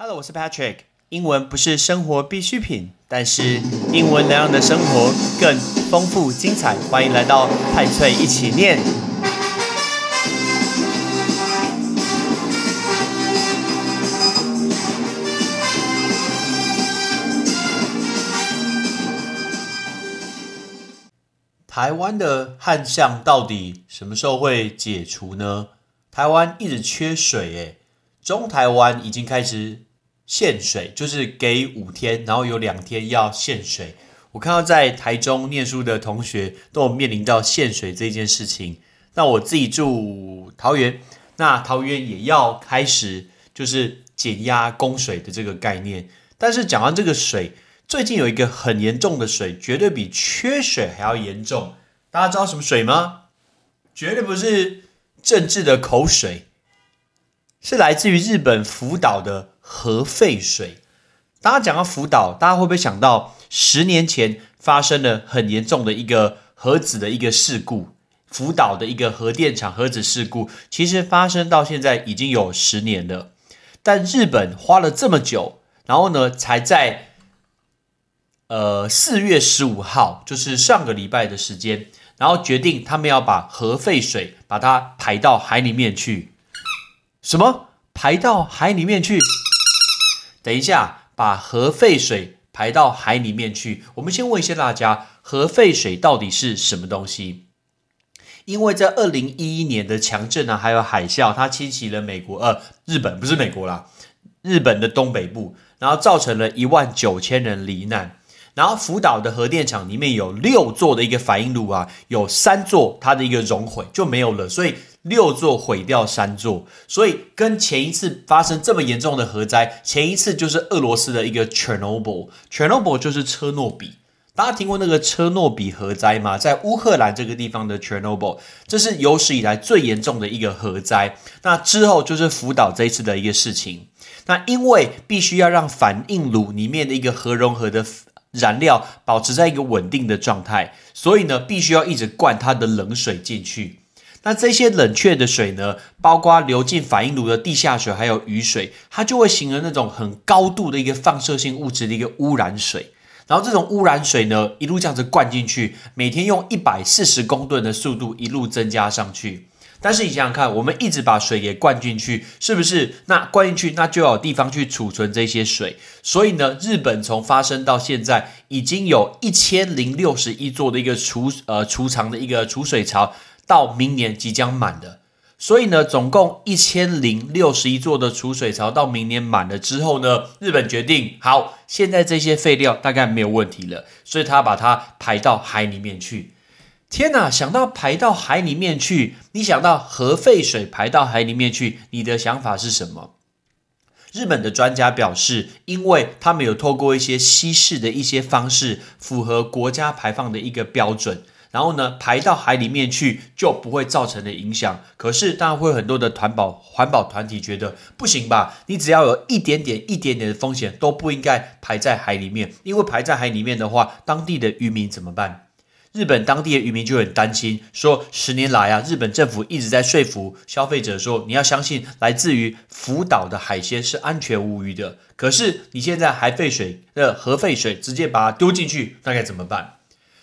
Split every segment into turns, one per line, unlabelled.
Hello，我是 Patrick。英文不是生活必需品，但是英文能让你的生活更丰富精彩。欢迎来到派翠一起念。台湾的旱象到底什么时候会解除呢？台湾一直缺水，哎，中台湾已经开始限水，就是给五天，然后有两天要限水。我看到在台中念书的同学都有面临到限水这件事情。那我自己住桃园，那桃园也要开始就是减压供水的这个概念。但是讲到这个水。最近有一个很严重的水，绝对比缺水还要严重。大家知道什么水吗？绝对不是政治的口水，是来自于日本福岛的核废水。大家讲到福岛，大家会不会想到十年前发生了很严重的一个核子的一个事故？福岛的一个核电厂核子事故，其实发生到现在已经有十年了，但日本花了这么久，然后呢，才在。呃，四月十五号就是上个礼拜的时间，然后决定他们要把核废水把它排到海里面去。什么？排到海里面去？等一下，把核废水排到海里面去。我们先问一下大家，核废水到底是什么东西？因为在二零一一年的强震啊，还有海啸，它侵袭了美国，呃，日本不是美国啦，日本的东北部，然后造成了一万九千人罹难。然后福岛的核电厂里面有六座的一个反应炉啊，有三座它的一个熔毁就没有了，所以六座毁掉三座，所以跟前一次发生这么严重的核灾，前一次就是俄罗斯的一个 Chernobyl，Chernobyl 就是车诺比，大家听过那个车诺比核灾吗？在乌克兰这个地方的 Chernobyl，这是有史以来最严重的一个核灾。那之后就是福岛这一次的一个事情，那因为必须要让反应炉里面的一个核融合的。燃料保持在一个稳定的状态，所以呢，必须要一直灌它的冷水进去。那这些冷却的水呢，包括流进反应炉的地下水，还有雨水，它就会形成那种很高度的一个放射性物质的一个污染水。然后这种污染水呢，一路这样子灌进去，每天用一百四十公吨的速度一路增加上去。但是你想想看，我们一直把水给灌进去，是不是？那灌进去，那就要有地方去储存这些水。所以呢，日本从发生到现在，已经有一千零六十一座的一个储呃储藏的一个储水槽，到明年即将满的。所以呢，总共一千零六十一座的储水槽到明年满了之后呢，日本决定好，现在这些废料大概没有问题了，所以他把它排到海里面去。天哪！想到排到海里面去，你想到核废水排到海里面去，你的想法是什么？日本的专家表示，因为他们有透过一些稀释的一些方式，符合国家排放的一个标准，然后呢排到海里面去就不会造成的影响。可是当然会有很多的团保环保团体觉得不行吧？你只要有一点点、一点点的风险都不应该排在海里面，因为排在海里面的话，当地的渔民怎么办？日本当地的渔民就很担心，说十年来啊，日本政府一直在说服消费者说，你要相信来自于福岛的海鲜是安全无虞的。可是你现在海废水的核废水直接把它丢进去，那该怎么办？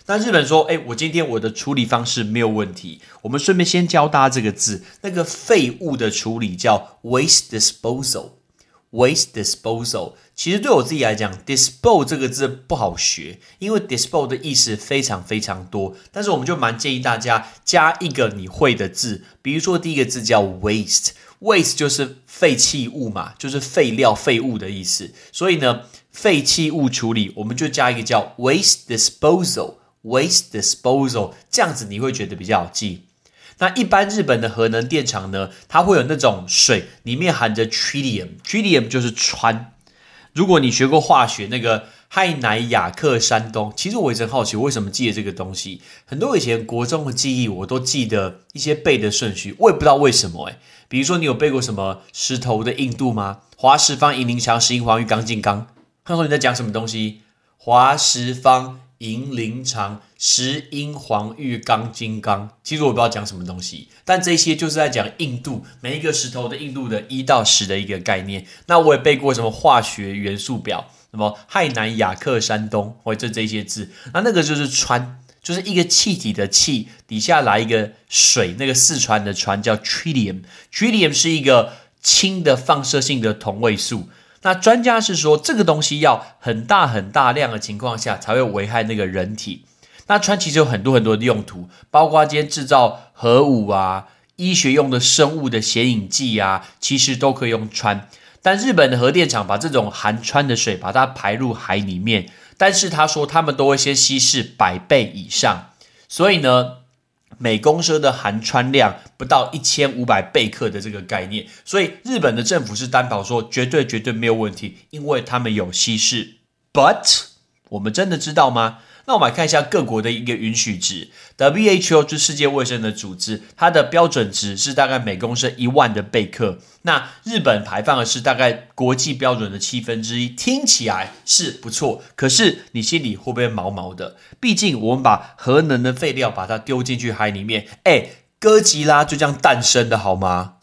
那日本说，哎，我今天我的处理方式没有问题。我们顺便先教大家这个字，那个废物的处理叫 waste disposal。Waste disposal，其实对我自己来讲，dispose 这个字不好学，因为 dispose 的意思非常非常多。但是我们就蛮建议大家加一个你会的字，比如说第一个字叫 waste，waste 就是废弃物嘛，就是废料、废物的意思。所以呢，废弃物处理，我们就加一个叫 waste disposal，waste disposal，这样子你会觉得比较好记。那一般日本的核能电厂呢，它会有那种水里面含着 tritium，tritium 就是氚。如果你学过化学，那个氦氖氩氪山东，其实我一直好奇为什么记得这个东西。很多以前国中的记忆，我都记得一些背的顺序，我也不知道为什么诶比如说你有背过什么石头的硬度吗？华石方银磷强石英黄玉钢进钢。他说你在讲什么东西？华石方银鳞长、石英黄玉钢金刚。其实我不知道讲什么东西，但这些就是在讲印度每一个石头的印度的一到十的一个概念。那我也背过什么化学元素表，什么亥南雅克山东，或者这些字。那那个就是川，就是一个气体的气底下来一个水，那个四川的川叫 tritium，tritium 是一个氢的放射性的同位素。那专家是说，这个东西要很大很大量的情况下才会危害那个人体。那川其实有很多很多的用途，包括今天制造核武啊、医学用的生物的显影剂啊，其实都可以用川。但日本的核电厂把这种含川的水把它排入海里面，但是他说他们都会先稀释百倍以上，所以呢。每公升的含川量不到一千五百贝克的这个概念，所以日本的政府是担保说绝对绝对没有问题，因为他们有稀释。But 我们真的知道吗？那我们来看一下各国的一个允许值，WHO 就是世界卫生的组织，它的标准值是大概每公升一万的贝克。那日本排放的是大概国际标准的七分之一，听起来是不错，可是你心里会不会毛毛的？毕竟我们把核能的废料把它丢进去海里面，哎，哥吉拉就这样诞生的好吗？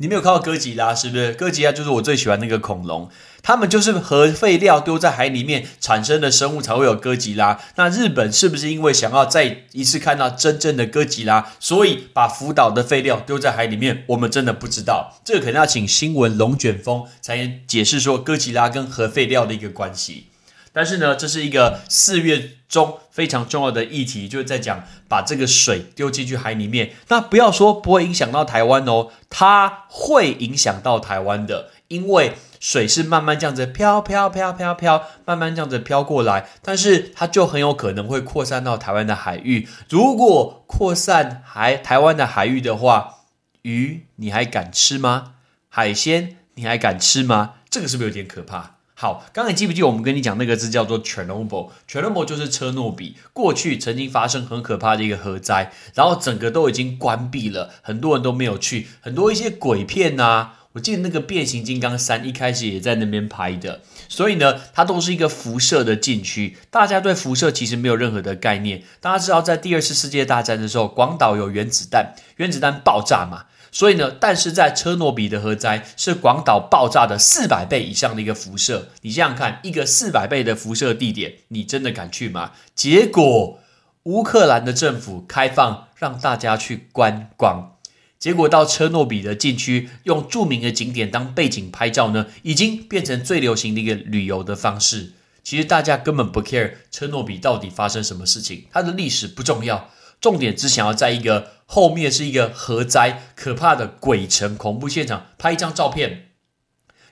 你没有看到哥吉拉是不是？哥吉拉就是我最喜欢那个恐龙。他们就是核废料丢在海里面产生的生物才会有哥吉拉。那日本是不是因为想要再一次看到真正的哥吉拉，所以把福岛的废料丢在海里面？我们真的不知道，这个可能要请新闻龙卷风才能解释说哥吉拉跟核废料的一个关系。但是呢，这是一个四月中非常重要的议题，就是在讲把这个水丢进去海里面。那不要说不会影响到台湾哦，它会影响到台湾的，因为。水是慢慢这样子飘飘飘飘飘，慢慢这样子飘过来，但是它就很有可能会扩散到台湾的海域。如果扩散海台湾的海域的话，鱼你还敢吃吗？海鲜你还敢吃吗？这个是不是有点可怕？好，刚才记不记得我们跟你讲那个字叫做 Chernobyl？Chernobyl 就是车诺比，过去曾经发生很可怕的一个核灾，然后整个都已经关闭了，很多人都没有去，很多一些鬼片呐。我记得那个变形金刚三一开始也在那边拍的，所以呢，它都是一个辐射的禁区。大家对辐射其实没有任何的概念。大家知道，在第二次世界大战的时候，广岛有原子弹，原子弹爆炸嘛，所以呢，但是在车诺比的核灾是广岛爆炸的四百倍以上的一个辐射。你想想看，一个四百倍的辐射地点，你真的敢去吗？结果，乌克兰的政府开放让大家去观光。结果到车诺比的禁区，用著名的景点当背景拍照呢，已经变成最流行的一个旅游的方式。其实大家根本不 care 车诺比到底发生什么事情，它的历史不重要，重点只想要在一个后面是一个核灾、可怕的鬼城恐怖现场拍一张照片。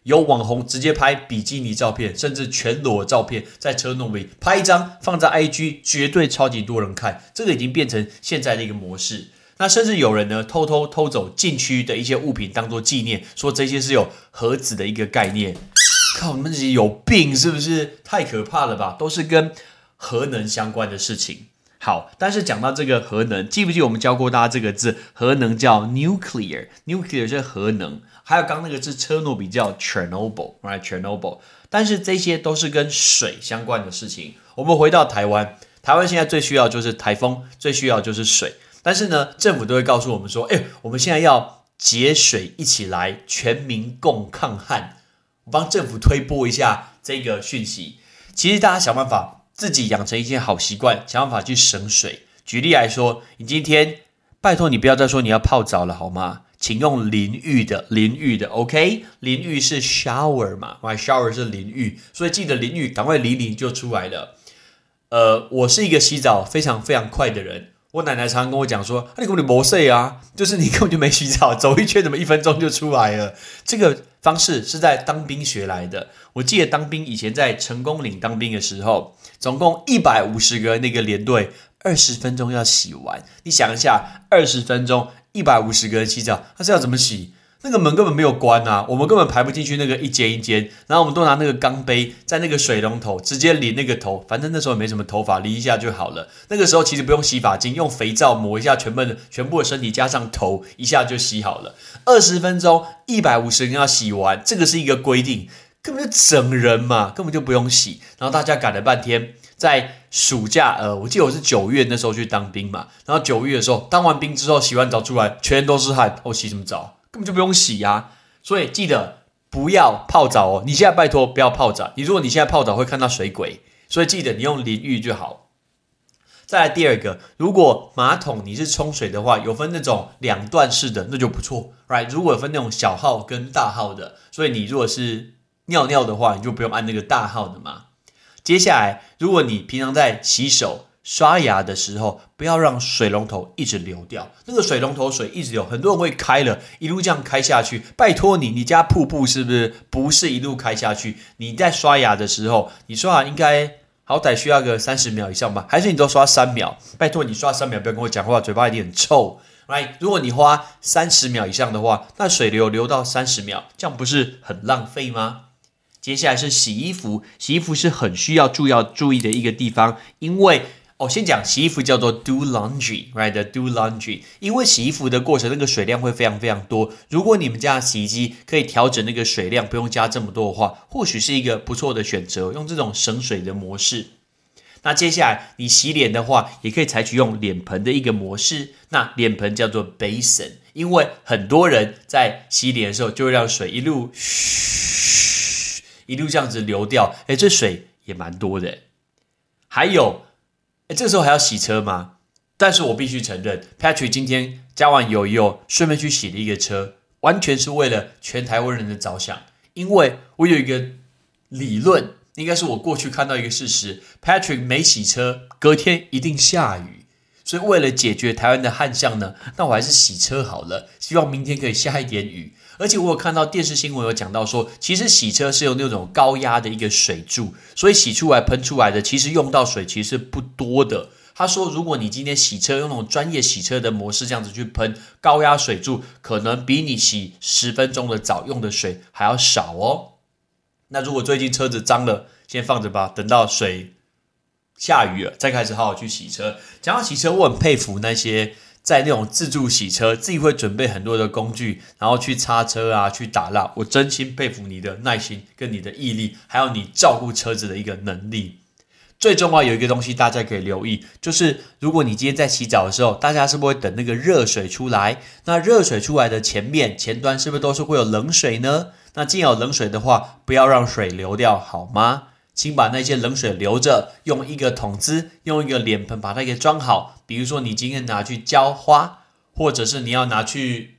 有网红直接拍比基尼照片，甚至全裸照片，在车诺比拍一张放在 IG，绝对超级多人看。这个已经变成现在的一个模式。那甚至有人呢偷偷偷走禁区的一些物品当做纪念，说这些是有核子的一个概念。靠，你们这些有病是不是？太可怕了吧？都是跟核能相关的事情。好，但是讲到这个核能，记不记我们教过大家这个字？核能叫 nuclear，nuclear 是核能。还有刚那个字车诺比叫 Chernobyl，right？Chernobyl。但是这些都是跟水相关的事情。我们回到台湾，台湾现在最需要就是台风，最需要就是水。但是呢，政府都会告诉我们说：“哎，我们现在要节水，一起来，全民共抗旱。”我帮政府推播一下这个讯息。其实大家想办法自己养成一些好习惯，想办法去省水。举例来说，你今天拜托你不要再说你要泡澡了，好吗？请用淋浴的，淋浴的，OK？淋浴是 shower 嘛，my shower 是淋浴，所以记得淋浴，赶快淋淋就出来了。呃，我是一个洗澡非常非常快的人。我奶奶常常跟我讲说：“你根本就没睡啊，就是你根本就没洗澡，走一圈怎么一分钟就出来了？”这个方式是在当兵学来的。我记得当兵以前在成功岭当兵的时候，总共一百五十个那个连队，二十分钟要洗完。你想一下，二十分钟一百五十个人洗澡，他是要怎么洗？那个门根本没有关啊，我们根本排不进去那个一间一间，然后我们都拿那个钢杯在那个水龙头直接淋那个头，反正那时候也没什么头发，淋一下就好了。那个时候其实不用洗发精，用肥皂抹一下全部的全部的身体，加上头一下就洗好了。二十分钟一百五十人要洗完，这个是一个规定，根本就整人嘛，根本就不用洗。然后大家赶了半天，在暑假，呃，我记得我是九月那时候去当兵嘛，然后九月的时候当完兵之后洗完澡出来，全都是汗，我洗什么澡？根本就不用洗呀。所以记得不要泡澡哦。你现在拜托不要泡澡，你如果你现在泡澡会看到水鬼，所以记得你用淋浴就好。再来第二个，如果马桶你是冲水的话，有分那种两段式的，那就不错，right？如果分那种小号跟大号的，所以你如果是尿尿的话，你就不用按那个大号的嘛。接下来，如果你平常在洗手、刷牙的时候，不要让水龙头一直流掉，那个水龙头水一直流，很多人会开了，一路这样开下去。拜托你，你家瀑布是不是不是一路开下去？你在刷牙的时候，你刷牙应该。好歹需要个三十秒以上吧，还是你都刷三秒？拜托你刷三秒，不要跟我讲话，嘴巴一定很臭。来，如果你花三十秒以上的话，那水流流到三十秒，这样不是很浪费吗？接下来是洗衣服，洗衣服是很需要注要注意的一个地方，因为。哦，先讲洗衣服叫做 do laundry，right？the do laundry，因为洗衣服的过程那个水量会非常非常多。如果你们家的洗衣机可以调整那个水量，不用加这么多的话，或许是一个不错的选择，用这种省水的模式。那接下来你洗脸的话，也可以采取用脸盆的一个模式。那脸盆叫做 basin，因为很多人在洗脸的时候就会让水一路嘘一路这样子流掉，哎，这水也蛮多的。还有。哎，这时候还要洗车吗？但是我必须承认，Patrick 今天加完油以后，顺便去洗了一个车，完全是为了全台湾人的着想。因为我有一个理论，应该是我过去看到一个事实：Patrick 没洗车，隔天一定下雨。所以为了解决台湾的旱象呢，那我还是洗车好了。希望明天可以下一点雨。而且我有看到电视新闻有讲到说，其实洗车是有那种高压的一个水柱，所以洗出来喷出来的，其实用到水其实不多的。他说，如果你今天洗车用那种专业洗车的模式这样子去喷高压水柱，可能比你洗十分钟的澡用的水还要少哦。那如果最近车子脏了，先放着吧，等到水下雨了再开始好好去洗车。讲到洗车，我很佩服那些。在那种自助洗车，自己会准备很多的工具，然后去擦车啊，去打蜡。我真心佩服你的耐心跟你的毅力，还有你照顾车子的一个能力。最重要有一个东西，大家可以留意，就是如果你今天在洗澡的时候，大家是不是会等那个热水出来？那热水出来的前面前端是不是都是会有冷水呢？那既有冷水的话，不要让水流掉，好吗？请把那些冷水留着，用一个桶子，用一个脸盆把它给装好。比如说，你今天拿去浇花，或者是你要拿去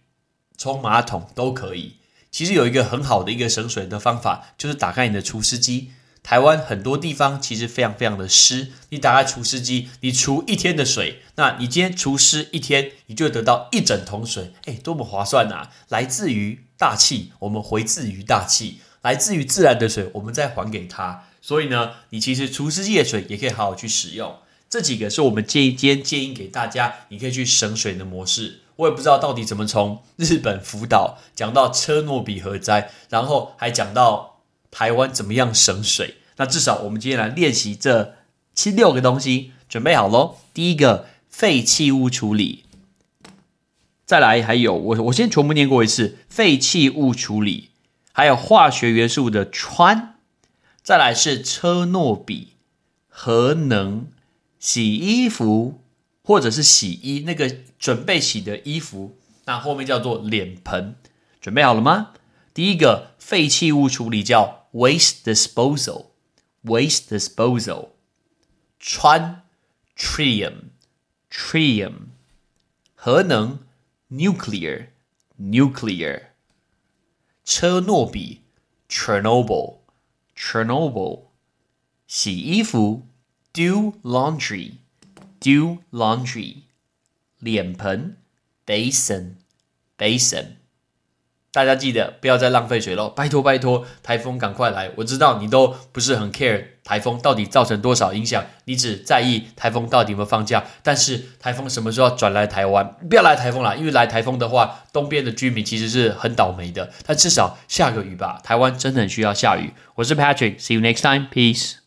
冲马桶都可以。其实有一个很好的一个省水的方法，就是打开你的除湿机。台湾很多地方其实非常非常的湿，你打开除湿机，你除一天的水，那你今天除湿一天，你就得到一整桶水，哎，多么划算呐！来自于大气，我们回自于大气，来自于自然的水，我们再还给它。所以呢，你其实除湿机的水也可以好好去使用。这几个是我们建议今天建议给大家，你可以去省水的模式。我也不知道到底怎么从日本福岛讲到车诺比核灾，然后还讲到台湾怎么样省水。那至少我们今天来练习这七六个东西，准备好喽。第一个废弃物处理，再来还有我我先全部念过一次废弃物处理，还有化学元素的氚。再来是车诺比核能洗衣服，或者是洗衣那个准备洗的衣服，那后面叫做脸盆，准备好了吗？第一个废弃物处理叫 waste disposal，waste disposal，氚 tritium，tritium，核能 nuclear，nuclear，车诺比 Chernobyl。Chernobyl，洗衣服，do laundry，do laundry，脸盆，basin，basin。 大家记得不要再浪费水喽！拜托拜托，台风赶快来！我知道你都不是很 care 台风到底造成多少影响，你只在意台风到底有没有放假。但是台风什么时候转来台湾？不要来台风了，因为来台风的话，东边的居民其实是很倒霉的。但至少下个雨吧，台湾真的很需要下雨。我是 Patrick，See you next time，Peace。